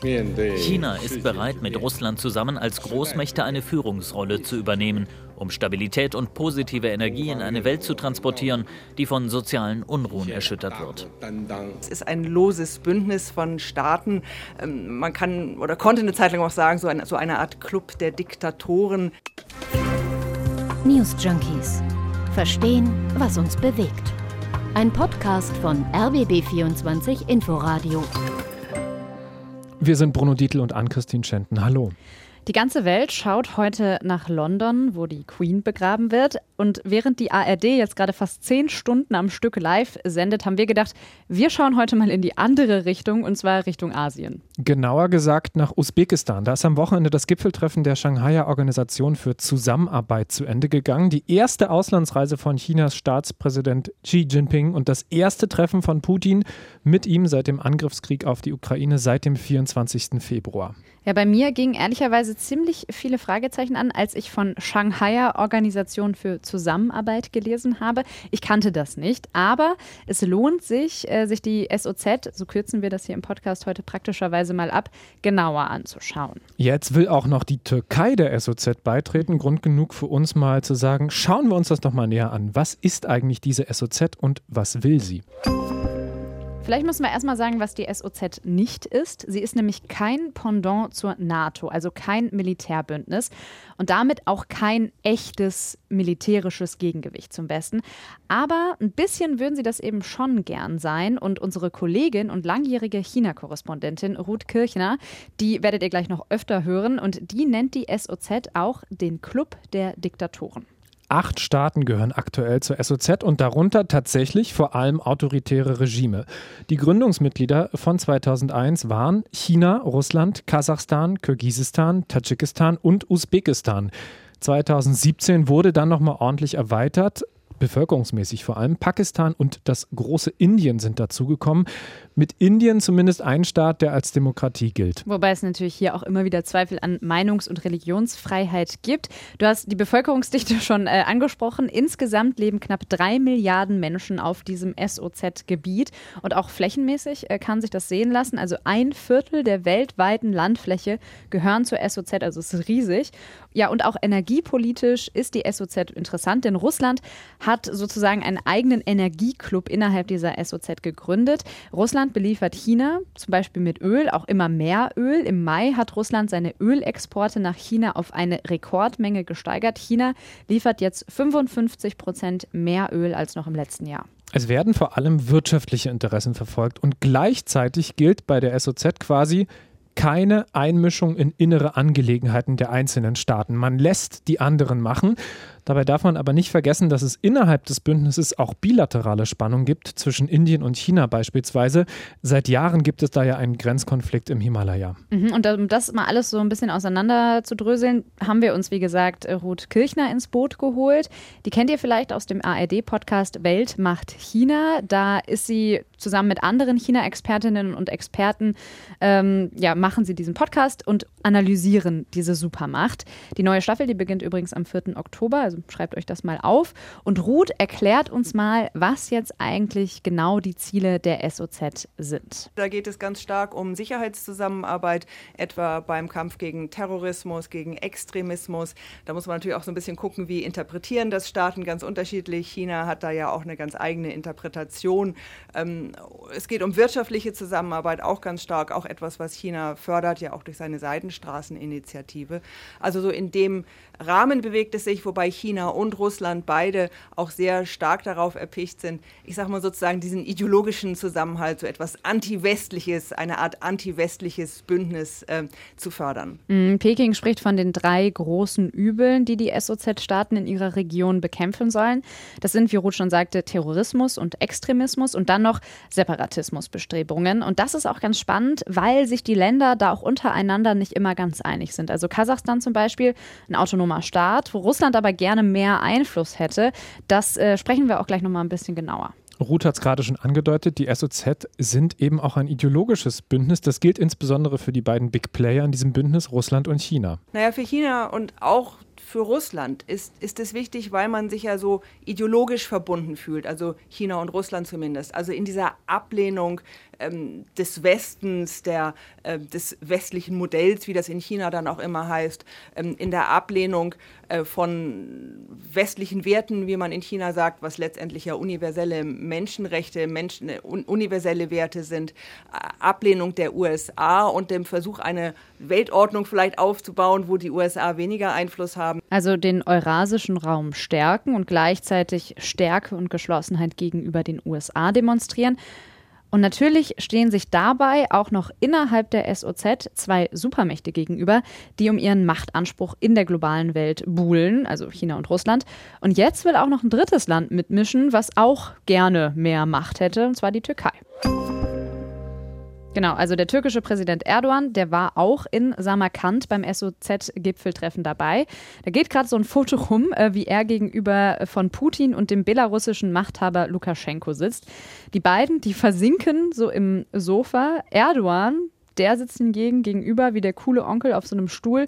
China ist bereit, mit Russland zusammen als Großmächte eine Führungsrolle zu übernehmen, um Stabilität und positive Energie in eine Welt zu transportieren, die von sozialen Unruhen erschüttert wird. Es ist ein loses Bündnis von Staaten. Ähm, man kann oder konnte eine Zeit lang auch sagen, so eine, so eine Art Club der Diktatoren. News Junkies. Verstehen, was uns bewegt. Ein Podcast von RBB24 Inforadio. Wir sind Bruno Dietl und Ann-Christine Schenten. Hallo. Die ganze Welt schaut heute nach London, wo die Queen begraben wird. Und während die ARD jetzt gerade fast zehn Stunden am Stück live sendet, haben wir gedacht, wir schauen heute mal in die andere Richtung, und zwar Richtung Asien. Genauer gesagt nach Usbekistan. Da ist am Wochenende das Gipfeltreffen der Shanghaier Organisation für Zusammenarbeit zu Ende gegangen. Die erste Auslandsreise von Chinas Staatspräsident Xi Jinping und das erste Treffen von Putin mit ihm seit dem Angriffskrieg auf die Ukraine seit dem 24. Februar. Ja, bei mir gingen ehrlicherweise ziemlich viele Fragezeichen an, als ich von Shanghaier Organisation für Zusammenarbeit gelesen habe. Ich kannte das nicht, aber es lohnt sich, äh, sich die SOZ, so kürzen wir das hier im Podcast heute praktischerweise mal ab, genauer anzuschauen. Jetzt will auch noch die Türkei der SOZ beitreten. Grund genug für uns mal zu sagen, schauen wir uns das noch mal näher an. Was ist eigentlich diese SOZ und was will sie? Vielleicht müssen wir erstmal sagen, was die SOZ nicht ist. Sie ist nämlich kein Pendant zur NATO, also kein Militärbündnis und damit auch kein echtes militärisches Gegengewicht zum Besten. Aber ein bisschen würden sie das eben schon gern sein. Und unsere Kollegin und langjährige China-Korrespondentin Ruth Kirchner, die werdet ihr gleich noch öfter hören und die nennt die SOZ auch den Club der Diktatoren. Acht Staaten gehören aktuell zur SOZ und darunter tatsächlich vor allem autoritäre Regime. Die Gründungsmitglieder von 2001 waren China, Russland, Kasachstan, Kirgisistan, Tadschikistan und Usbekistan. 2017 wurde dann nochmal ordentlich erweitert bevölkerungsmäßig vor allem. Pakistan und das große Indien sind dazugekommen. Mit Indien zumindest ein Staat, der als Demokratie gilt. Wobei es natürlich hier auch immer wieder Zweifel an Meinungs- und Religionsfreiheit gibt. Du hast die Bevölkerungsdichte schon äh, angesprochen. Insgesamt leben knapp drei Milliarden Menschen auf diesem SOZ-Gebiet. Und auch flächenmäßig äh, kann sich das sehen lassen. Also ein Viertel der weltweiten Landfläche gehören zur SOZ, also es ist riesig. Ja, und auch energiepolitisch ist die SOZ interessant, denn Russland hat sozusagen einen eigenen Energieclub innerhalb dieser SOZ gegründet. Russland beliefert China zum Beispiel mit Öl, auch immer mehr Öl. Im Mai hat Russland seine Ölexporte nach China auf eine Rekordmenge gesteigert. China liefert jetzt 55 Prozent mehr Öl als noch im letzten Jahr. Es werden vor allem wirtschaftliche Interessen verfolgt und gleichzeitig gilt bei der SOZ quasi, keine Einmischung in innere Angelegenheiten der einzelnen Staaten. Man lässt die anderen machen. Dabei darf man aber nicht vergessen, dass es innerhalb des Bündnisses auch bilaterale Spannungen gibt, zwischen Indien und China beispielsweise. Seit Jahren gibt es da ja einen Grenzkonflikt im Himalaya. Mhm, und um das mal alles so ein bisschen auseinander zu dröseln, haben wir uns, wie gesagt, Ruth Kirchner ins Boot geholt. Die kennt ihr vielleicht aus dem ARD-Podcast Welt macht China. Da ist sie zusammen mit anderen China-Expertinnen und Experten, ähm, ja, machen sie diesen Podcast und analysieren diese Supermacht. Die neue Staffel, die beginnt übrigens am 4. Oktober, also schreibt euch das mal auf. Und Ruth erklärt uns mal, was jetzt eigentlich genau die Ziele der SOZ sind. Da geht es ganz stark um Sicherheitszusammenarbeit, etwa beim Kampf gegen Terrorismus, gegen Extremismus. Da muss man natürlich auch so ein bisschen gucken, wie interpretieren das Staaten ganz unterschiedlich. China hat da ja auch eine ganz eigene Interpretation. Ähm, es geht um wirtschaftliche Zusammenarbeit, auch ganz stark, auch etwas, was China fördert, ja auch durch seine Seidenstraßeninitiative. Also so in dem Rahmen bewegt es sich, wobei China und Russland beide auch sehr stark darauf erpicht sind, ich sage mal sozusagen diesen ideologischen Zusammenhalt, so etwas anti-westliches, eine Art anti-westliches Bündnis äh, zu fördern. Mhm, Peking spricht von den drei großen Übeln, die die SOZ-Staaten in ihrer Region bekämpfen sollen. Das sind, wie Ruth schon sagte, Terrorismus und Extremismus und dann noch Separatismusbestrebungen. Und das ist auch ganz spannend, weil sich die Länder da auch untereinander nicht immer ganz einig sind. Also Kasachstan zum Beispiel, ein autonomer Staat, wo Russland aber gerne mehr Einfluss hätte. Das äh, sprechen wir auch gleich nochmal ein bisschen genauer. Ruth hat es gerade schon angedeutet, die SOZ sind eben auch ein ideologisches Bündnis. Das gilt insbesondere für die beiden Big Player in diesem Bündnis, Russland und China. Naja, für China und auch für Russland ist, ist es wichtig, weil man sich ja so ideologisch verbunden fühlt, also China und Russland zumindest. Also in dieser Ablehnung ähm, des Westens, der, äh, des westlichen Modells, wie das in China dann auch immer heißt, ähm, in der Ablehnung äh, von westlichen Werten, wie man in China sagt, was letztendlich ja universelle Menschenrechte, Menschen, äh, universelle Werte sind, Ablehnung der USA und dem Versuch, eine Weltordnung vielleicht aufzubauen, wo die USA weniger Einfluss haben. Also den eurasischen Raum stärken und gleichzeitig Stärke und Geschlossenheit gegenüber den USA demonstrieren. Und natürlich stehen sich dabei auch noch innerhalb der SOZ zwei Supermächte gegenüber, die um ihren Machtanspruch in der globalen Welt buhlen, also China und Russland. Und jetzt will auch noch ein drittes Land mitmischen, was auch gerne mehr Macht hätte, und zwar die Türkei. Genau, also der türkische Präsident Erdogan, der war auch in Samarkand beim SOZ-Gipfeltreffen dabei. Da geht gerade so ein Foto rum, äh, wie er gegenüber von Putin und dem belarussischen Machthaber Lukaschenko sitzt. Die beiden, die versinken so im Sofa. Erdogan, der sitzt hingegen gegenüber wie der coole Onkel auf so einem Stuhl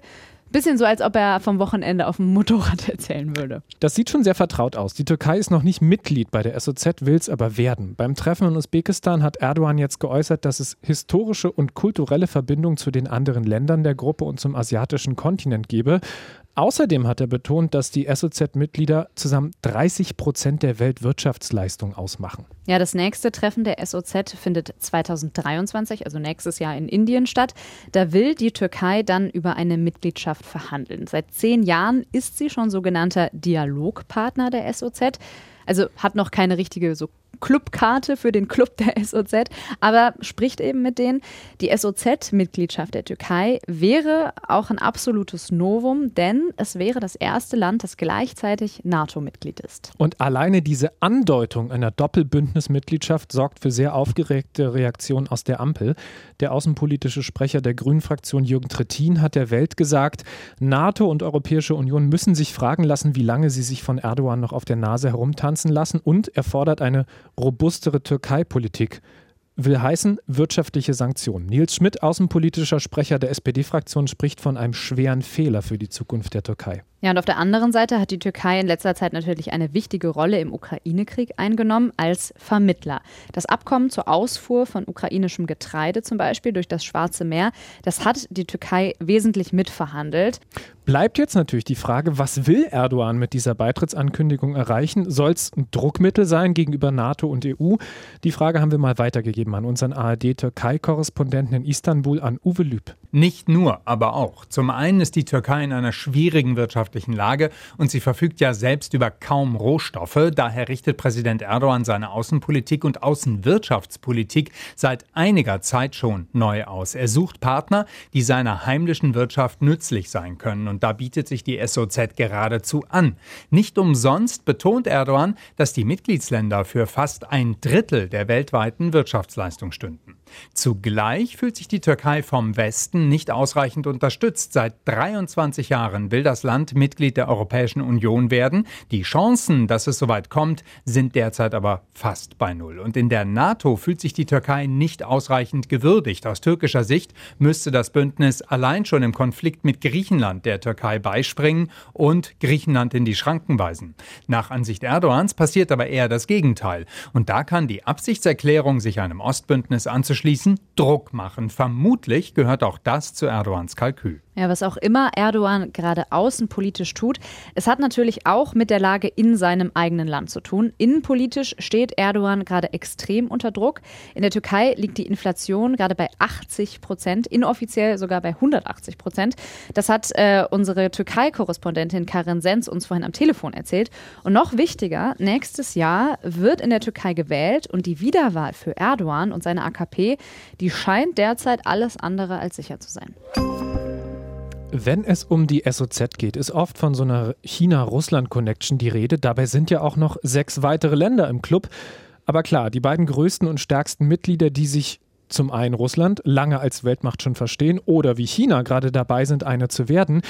Bisschen so, als ob er vom Wochenende auf dem Motorrad erzählen würde. Das sieht schon sehr vertraut aus. Die Türkei ist noch nicht Mitglied bei der SOZ, will es aber werden. Beim Treffen in Usbekistan hat Erdogan jetzt geäußert, dass es historische und kulturelle Verbindungen zu den anderen Ländern der Gruppe und zum asiatischen Kontinent gebe. Außerdem hat er betont, dass die SOZ-Mitglieder zusammen 30 Prozent der Weltwirtschaftsleistung ausmachen. Ja, das nächste Treffen der SOZ findet 2023, also nächstes Jahr in Indien statt. Da will die Türkei dann über eine Mitgliedschaft verhandeln. Seit zehn Jahren ist sie schon sogenannter Dialogpartner der SOZ. Also hat noch keine richtige so Clubkarte für den Club der SOZ, aber spricht eben mit denen. Die SOZ-Mitgliedschaft der Türkei wäre auch ein absolutes Novum, denn es wäre das erste Land, das gleichzeitig NATO-Mitglied ist. Und alleine diese Andeutung einer Doppelbündnismitgliedschaft sorgt für sehr aufgeregte Reaktionen aus der Ampel. Der außenpolitische Sprecher der Grünen-Fraktion Jürgen Trittin hat der Welt gesagt, NATO und Europäische Union müssen sich fragen lassen, wie lange sie sich von Erdogan noch auf der Nase herumtanzen lassen und er fordert eine robustere Türkei-Politik will heißen wirtschaftliche Sanktionen. Nils Schmidt, außenpolitischer Sprecher der SPD-Fraktion, spricht von einem schweren Fehler für die Zukunft der Türkei. Ja, und auf der anderen Seite hat die Türkei in letzter Zeit natürlich eine wichtige Rolle im Ukraine-Krieg eingenommen als Vermittler. Das Abkommen zur Ausfuhr von ukrainischem Getreide zum Beispiel durch das Schwarze Meer, das hat die Türkei wesentlich mitverhandelt. Bleibt jetzt natürlich die Frage, was will Erdogan mit dieser Beitrittsankündigung erreichen? Soll es ein Druckmittel sein gegenüber NATO und EU? Die Frage haben wir mal weitergegeben an unseren ARD-Türkei-Korrespondenten in Istanbul, an Uwe Lüb. Nicht nur, aber auch. Zum einen ist die Türkei in einer schwierigen wirtschaftlichen Lage und sie verfügt ja selbst über kaum Rohstoffe. Daher richtet Präsident Erdogan seine Außenpolitik und Außenwirtschaftspolitik seit einiger Zeit schon neu aus. Er sucht Partner, die seiner heimlichen Wirtschaft nützlich sein können. Und da bietet sich die SOZ geradezu an. Nicht umsonst betont Erdogan, dass die Mitgliedsländer für fast ein Drittel der weltweiten Wirtschaftsleistung stünden. Zugleich fühlt sich die Türkei vom Westen nicht ausreichend unterstützt. Seit 23 Jahren will das Land Mitglied der Europäischen Union werden. Die Chancen, dass es soweit kommt, sind derzeit aber fast bei Null. Und in der NATO fühlt sich die Türkei nicht ausreichend gewürdigt. Aus türkischer Sicht müsste das Bündnis allein schon im Konflikt mit Griechenland der Türkei beispringen und Griechenland in die Schranken weisen. Nach Ansicht Erdogans passiert aber eher das Gegenteil. Und da kann die Absichtserklärung, sich einem Ostbündnis anzuschließen, Druck machen. Vermutlich gehört auch das zu Erdogans Kalkül. Ja, was auch immer Erdogan gerade außenpolitisch tut, es hat natürlich auch mit der Lage in seinem eigenen Land zu tun. Innenpolitisch steht Erdogan gerade extrem unter Druck. In der Türkei liegt die Inflation gerade bei 80 Prozent, inoffiziell sogar bei 180 Prozent. Das hat äh, unsere Türkei-Korrespondentin Karin Sens uns vorhin am Telefon erzählt. Und noch wichtiger, nächstes Jahr wird in der Türkei gewählt und die Wiederwahl für Erdogan und seine AKP, die scheint derzeit alles andere als sicher zu sein. Wenn es um die SOZ geht, ist oft von so einer China-Russland-Connection die Rede. Dabei sind ja auch noch sechs weitere Länder im Club. Aber klar, die beiden größten und stärksten Mitglieder, die sich zum einen Russland lange als Weltmacht schon verstehen oder wie China gerade dabei sind, eine zu werden,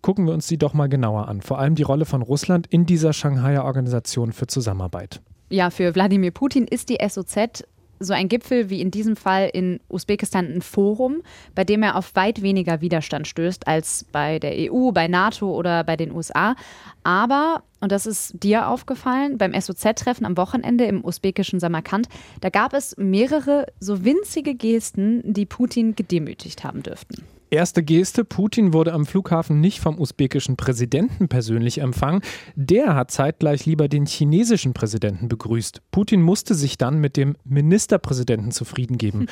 gucken wir uns die doch mal genauer an. Vor allem die Rolle von Russland in dieser Shanghaier Organisation für Zusammenarbeit. Ja, für Wladimir Putin ist die SOZ so ein Gipfel wie in diesem Fall in Usbekistan ein Forum, bei dem er auf weit weniger Widerstand stößt als bei der EU, bei NATO oder bei den USA. Aber, und das ist dir aufgefallen, beim SOZ-Treffen am Wochenende im usbekischen Samarkand, da gab es mehrere so winzige Gesten, die Putin gedemütigt haben dürften. Erste Geste, Putin wurde am Flughafen nicht vom usbekischen Präsidenten persönlich empfangen. Der hat zeitgleich lieber den chinesischen Präsidenten begrüßt. Putin musste sich dann mit dem Ministerpräsidenten zufrieden geben.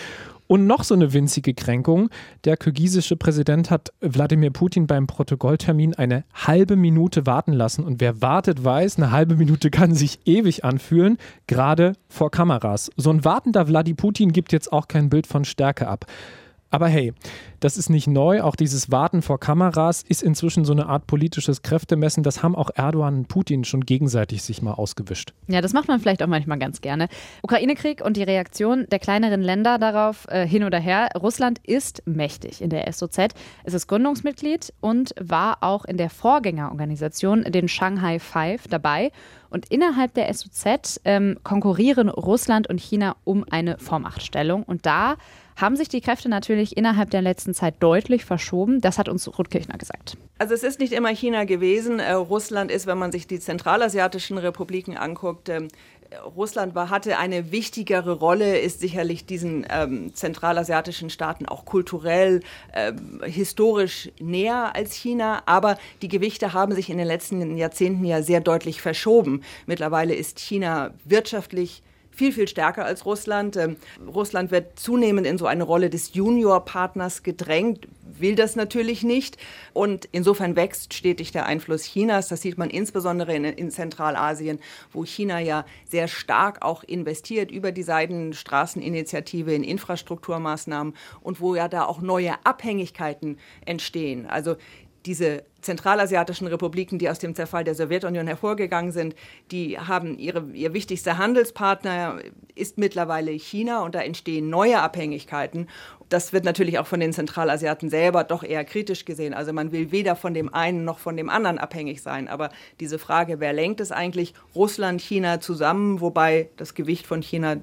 Und noch so eine winzige Kränkung. Der kirgisische Präsident hat Wladimir Putin beim Protokolltermin eine halbe Minute warten lassen. Und wer wartet, weiß, eine halbe Minute kann sich ewig anfühlen, gerade vor Kameras. So ein wartender Wladimir Putin gibt jetzt auch kein Bild von Stärke ab. Aber hey, das ist nicht neu. Auch dieses Warten vor Kameras ist inzwischen so eine Art politisches Kräftemessen. Das haben auch Erdogan und Putin schon gegenseitig sich mal ausgewischt. Ja, das macht man vielleicht auch manchmal ganz gerne. Ukraine-Krieg und die Reaktion der kleineren Länder darauf äh, hin oder her. Russland ist mächtig in der SOZ. Es ist Gründungsmitglied und war auch in der Vorgängerorganisation, den Shanghai Five, dabei. Und innerhalb der SOZ ähm, konkurrieren Russland und China um eine Vormachtstellung. Und da haben sich die Kräfte natürlich innerhalb der letzten Zeit deutlich verschoben. Das hat uns Ruth Kirchner gesagt. Also es ist nicht immer China gewesen. Äh, Russland ist, wenn man sich die zentralasiatischen Republiken anguckt, äh, Russland war, hatte eine wichtigere Rolle, ist sicherlich diesen ähm, zentralasiatischen Staaten auch kulturell, äh, historisch näher als China. Aber die Gewichte haben sich in den letzten Jahrzehnten ja sehr deutlich verschoben. Mittlerweile ist China wirtschaftlich viel, viel stärker als Russland. Ähm, Russland wird zunehmend in so eine Rolle des Juniorpartners gedrängt, will das natürlich nicht. Und insofern wächst stetig der Einfluss Chinas. Das sieht man insbesondere in, in Zentralasien, wo China ja sehr stark auch investiert über die Seidenstraßeninitiative in Infrastrukturmaßnahmen und wo ja da auch neue Abhängigkeiten entstehen. Also diese zentralasiatischen Republiken, die aus dem Zerfall der Sowjetunion hervorgegangen sind, die haben ihre, ihr wichtigster Handelspartner ist mittlerweile China und da entstehen neue Abhängigkeiten. Das wird natürlich auch von den Zentralasiaten selber doch eher kritisch gesehen. Also man will weder von dem einen noch von dem anderen abhängig sein. Aber diese Frage, wer lenkt es eigentlich, Russland, China zusammen, wobei das Gewicht von China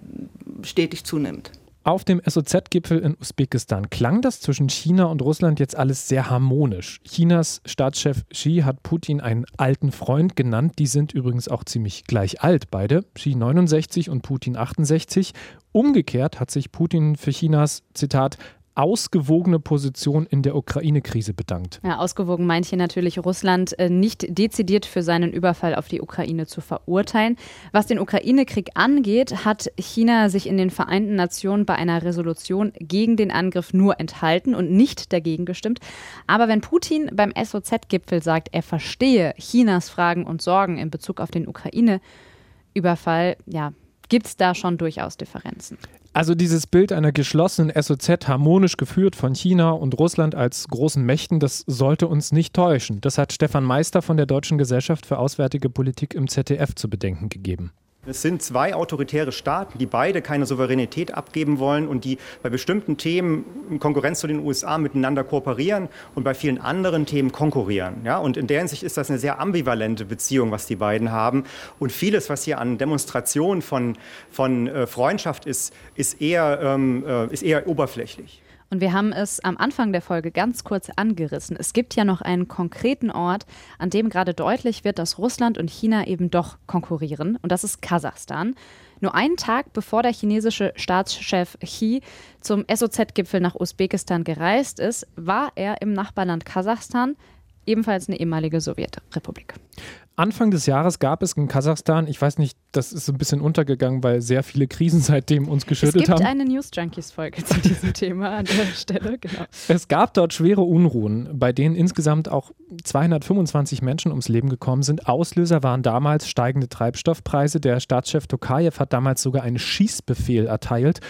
stetig zunimmt. Auf dem SOZ-Gipfel in Usbekistan klang das zwischen China und Russland jetzt alles sehr harmonisch. Chinas Staatschef Xi hat Putin einen alten Freund genannt. Die sind übrigens auch ziemlich gleich alt, beide. Xi 69 und Putin 68. Umgekehrt hat sich Putin für Chinas, Zitat, ausgewogene Position in der Ukraine-Krise bedankt. Ja, ausgewogen meint hier natürlich Russland äh, nicht dezidiert für seinen Überfall auf die Ukraine zu verurteilen. Was den Ukraine-Krieg angeht, hat China sich in den Vereinten Nationen bei einer Resolution gegen den Angriff nur enthalten und nicht dagegen gestimmt. Aber wenn Putin beim SOZ-Gipfel sagt, er verstehe Chinas Fragen und Sorgen in Bezug auf den Ukraine-Überfall, ja, gibt es da schon durchaus Differenzen. Also dieses Bild einer geschlossenen SOZ harmonisch geführt von China und Russland als großen Mächten, das sollte uns nicht täuschen. Das hat Stefan Meister von der Deutschen Gesellschaft für Auswärtige Politik im ZDF zu bedenken gegeben. Es sind zwei autoritäre Staaten, die beide keine Souveränität abgeben wollen und die bei bestimmten Themen in Konkurrenz zu den USA miteinander kooperieren und bei vielen anderen Themen konkurrieren. Ja, und in der Hinsicht ist das eine sehr ambivalente Beziehung, was die beiden haben. Und vieles, was hier an Demonstrationen von, von äh, Freundschaft ist, ist eher, ähm, äh, ist eher oberflächlich. Und wir haben es am Anfang der Folge ganz kurz angerissen. Es gibt ja noch einen konkreten Ort, an dem gerade deutlich wird, dass Russland und China eben doch konkurrieren. Und das ist Kasachstan. Nur einen Tag bevor der chinesische Staatschef Xi zum SOZ-Gipfel nach Usbekistan gereist ist, war er im Nachbarland Kasachstan, ebenfalls eine ehemalige Sowjetrepublik. Anfang des Jahres gab es in Kasachstan, ich weiß nicht, das ist ein bisschen untergegangen, weil sehr viele Krisen seitdem uns geschüttelt haben. Es gibt haben. eine News Junkies Folge zu diesem Thema an der Stelle, genau. Es gab dort schwere Unruhen, bei denen insgesamt auch 225 Menschen ums Leben gekommen sind. Auslöser waren damals steigende Treibstoffpreise. Der Staatschef Tokayev hat damals sogar einen Schießbefehl erteilt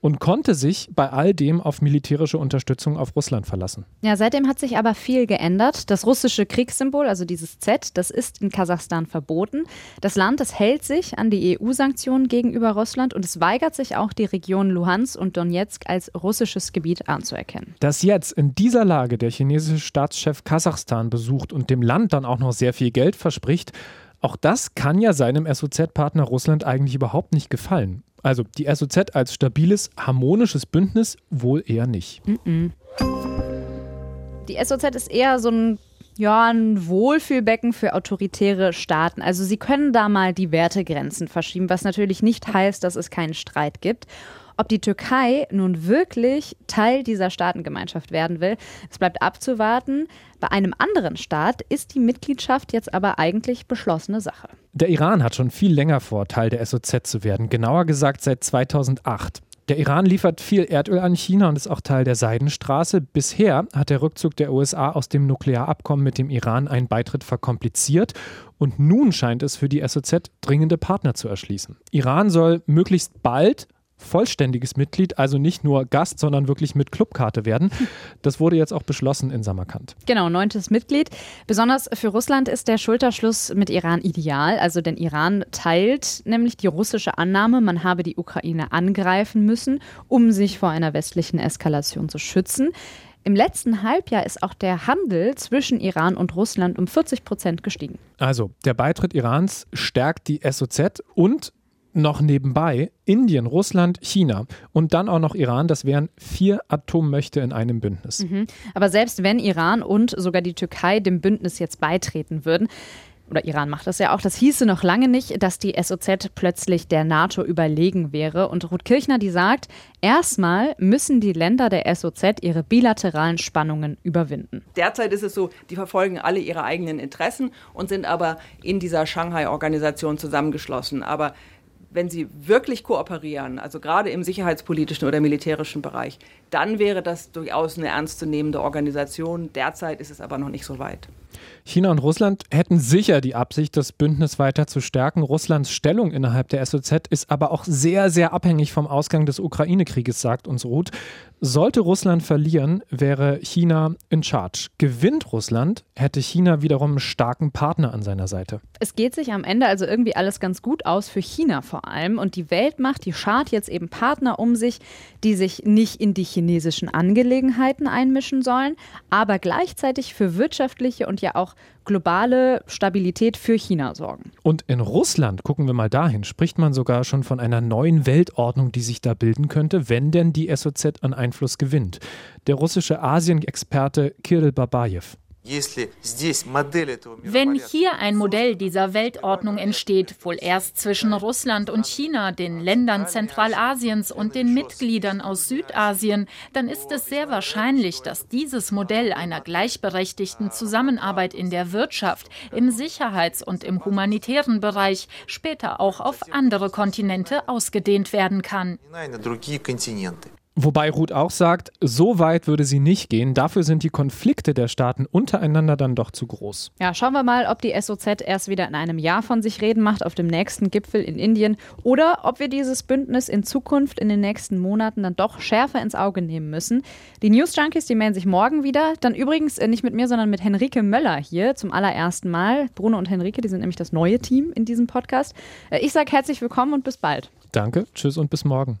und konnte sich bei all dem auf militärische Unterstützung auf Russland verlassen. Ja, seitdem hat sich aber viel geändert. Das russische Kriegssymbol, also dieses Z, das ist in Kasachstan verboten. Das Land, das hält sich an die EU-Sanktionen gegenüber Russland und es weigert sich auch, die Region Luhansk und Donetsk als russisches Gebiet anzuerkennen. Dass jetzt in dieser Lage der chinesische Staatschef Kasachstan besucht und dem Land dann auch noch sehr viel Geld verspricht, auch das kann ja seinem SOZ-Partner Russland eigentlich überhaupt nicht gefallen. Also die SOZ als stabiles, harmonisches Bündnis wohl eher nicht. Die SOZ ist eher so ein ja, ein Wohlfühlbecken für autoritäre Staaten. Also sie können da mal die Wertegrenzen verschieben, was natürlich nicht heißt, dass es keinen Streit gibt. Ob die Türkei nun wirklich Teil dieser Staatengemeinschaft werden will, es bleibt abzuwarten. Bei einem anderen Staat ist die Mitgliedschaft jetzt aber eigentlich beschlossene Sache. Der Iran hat schon viel länger vor, Teil der SOZ zu werden, genauer gesagt seit 2008. Der Iran liefert viel Erdöl an China und ist auch Teil der Seidenstraße. Bisher hat der Rückzug der USA aus dem Nuklearabkommen mit dem Iran einen Beitritt verkompliziert und nun scheint es für die SOZ dringende Partner zu erschließen. Iran soll möglichst bald vollständiges Mitglied, also nicht nur Gast, sondern wirklich mit Clubkarte werden. Das wurde jetzt auch beschlossen in Samarkand. Genau, neuntes Mitglied. Besonders für Russland ist der Schulterschluss mit Iran ideal. Also denn Iran teilt nämlich die russische Annahme, man habe die Ukraine angreifen müssen, um sich vor einer westlichen Eskalation zu schützen. Im letzten Halbjahr ist auch der Handel zwischen Iran und Russland um 40 Prozent gestiegen. Also der Beitritt Irans stärkt die SOZ und noch nebenbei Indien, Russland, China und dann auch noch Iran. Das wären vier Atommächte in einem Bündnis. Mhm. Aber selbst wenn Iran und sogar die Türkei dem Bündnis jetzt beitreten würden, oder Iran macht das ja auch, das hieße noch lange nicht, dass die SOZ plötzlich der NATO überlegen wäre. Und Ruth Kirchner, die sagt, erstmal müssen die Länder der SOZ ihre bilateralen Spannungen überwinden. Derzeit ist es so, die verfolgen alle ihre eigenen Interessen und sind aber in dieser Shanghai-Organisation zusammengeschlossen. Aber wenn sie wirklich kooperieren, also gerade im sicherheitspolitischen oder militärischen Bereich, dann wäre das durchaus eine ernstzunehmende Organisation. Derzeit ist es aber noch nicht so weit. China und Russland hätten sicher die Absicht, das Bündnis weiter zu stärken. Russlands Stellung innerhalb der SOZ ist aber auch sehr, sehr abhängig vom Ausgang des Ukraine-Krieges, sagt uns Ruth. Sollte Russland verlieren, wäre China in charge. Gewinnt Russland, hätte China wiederum einen starken Partner an seiner Seite. Es geht sich am Ende also irgendwie alles ganz gut aus für China vor allem. Und die Weltmacht, die schart jetzt eben Partner um sich, die sich nicht in die chinesischen Angelegenheiten einmischen sollen, aber gleichzeitig für wirtschaftliche und ja auch globale Stabilität für China sorgen. Und in Russland, gucken wir mal dahin, spricht man sogar schon von einer neuen Weltordnung, die sich da bilden könnte, wenn denn die SOZ an Einfluss gewinnt. Der russische Asienexperte Kirill Babayev. Wenn hier ein Modell dieser Weltordnung entsteht, wohl erst zwischen Russland und China, den Ländern Zentralasiens und den Mitgliedern aus Südasien, dann ist es sehr wahrscheinlich, dass dieses Modell einer gleichberechtigten Zusammenarbeit in der Wirtschaft, im Sicherheits- und im humanitären Bereich später auch auf andere Kontinente ausgedehnt werden kann. Wobei Ruth auch sagt, so weit würde sie nicht gehen. Dafür sind die Konflikte der Staaten untereinander dann doch zu groß. Ja, schauen wir mal, ob die SOZ erst wieder in einem Jahr von sich reden macht auf dem nächsten Gipfel in Indien oder ob wir dieses Bündnis in Zukunft in den nächsten Monaten dann doch schärfer ins Auge nehmen müssen. Die News Junkies, die melden sich morgen wieder. Dann übrigens äh, nicht mit mir, sondern mit Henrike Möller hier zum allerersten Mal. Bruno und Henrike, die sind nämlich das neue Team in diesem Podcast. Äh, ich sage herzlich willkommen und bis bald. Danke, tschüss und bis morgen.